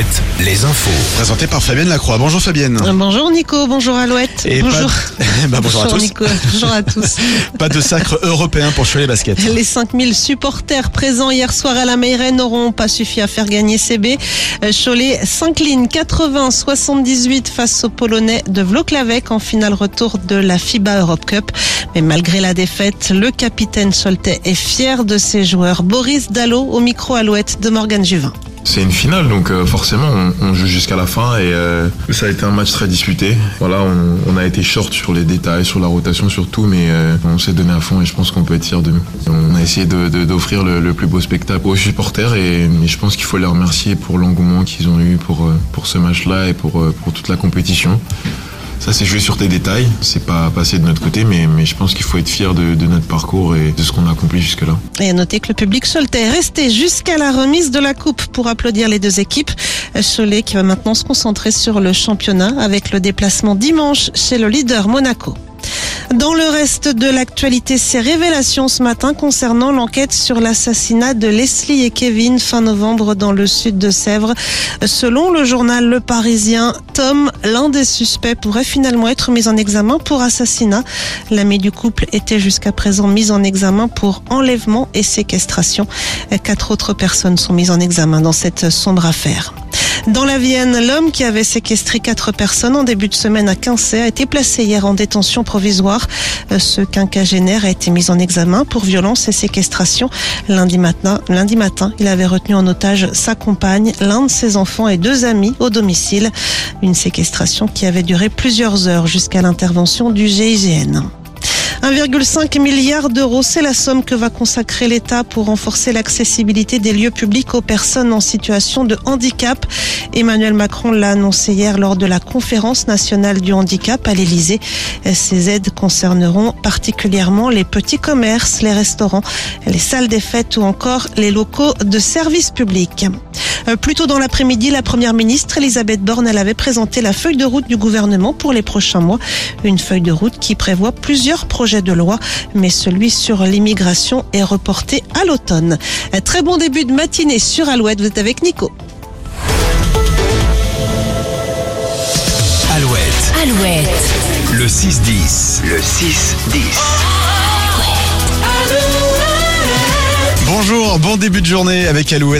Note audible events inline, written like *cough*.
Alouette, les infos. Présenté par Fabienne Lacroix. Bonjour Fabienne. Bonjour Nico, bonjour Alouette. Et bonjour. Pas... *laughs* bah, bonjour, à tous. Nico, bonjour à tous. *laughs* pas de sacre européen pour Cholet Basket. Les 5000 supporters présents hier soir à la Meiren n'auront pas suffi à faire gagner CB. Cholet s'incline 80-78 face aux Polonais de Vloklavek en finale retour de la FIBA Europe Cup. Mais malgré la défaite, le capitaine Soltais est fier de ses joueurs. Boris Dallot au micro Alouette de Morgan Juvin. C'est une finale, donc euh, forcément on, joue jusqu'à la fin et euh, ça a été un match très disputé. On, a été short sur les détails, sur la rotation surtout, mais euh, on s'est donné à fond et je pense qu'on peut être fier de nous. On a essayé d'offrir le, plus beau spectacle aux supporters et, je pense qu'il faut les remercier pour l'engouement qu'ils ont eu pour, ce match-là et pour toute la compétition. Ça, c'est jouer sur des détails. C'est pas passé de notre côté, mais, je pense qu'il faut être fier de, notre parcours et de ce qu'on a accompli jusque-là. Et à noter que le public soltais est resté jusqu'à la remise de la coupe pour applaudir les deux équipes. Cholet qui va maintenant se concentrer sur le championnat avec le déplacement dimanche chez le leader Monaco. Dans le reste de l'actualité, ces révélations ce matin concernant l'enquête sur l'assassinat de Leslie et Kevin fin novembre dans le sud de Sèvres. Selon le journal Le Parisien, Tom, l'un des suspects, pourrait finalement être mis en examen pour assassinat. L'ami du couple était jusqu'à présent mis en examen pour enlèvement et séquestration. Quatre autres personnes sont mises en examen dans cette sombre affaire. Dans la Vienne, l'homme qui avait séquestré quatre personnes en début de semaine à Quincey a été placé hier en détention provisoire. Ce quinquagénaire a été mis en examen pour violence et séquestration. Lundi matin, lundi matin, il avait retenu en otage sa compagne, l'un de ses enfants et deux amis au domicile. Une séquestration qui avait duré plusieurs heures jusqu'à l'intervention du GIGN. 1,5 milliard d'euros, c'est la somme que va consacrer l'État pour renforcer l'accessibilité des lieux publics aux personnes en situation de handicap. Emmanuel Macron l'a annoncé hier lors de la conférence nationale du handicap à l'Élysée. Ces aides concerneront particulièrement les petits commerces, les restaurants, les salles des fêtes ou encore les locaux de services publics. Plus tôt dans l'après-midi, la première ministre Elisabeth Borne, elle avait présenté la feuille de route du gouvernement pour les prochains mois. Une feuille de route qui prévoit plusieurs projets de loi, mais celui sur l'immigration est reporté à l'automne. Très bon début de matinée sur Alouette. Vous êtes avec Nico. Alouette. Alouette. Le 6-10. Le 6-10. Bonjour, bon début de journée avec Alouette.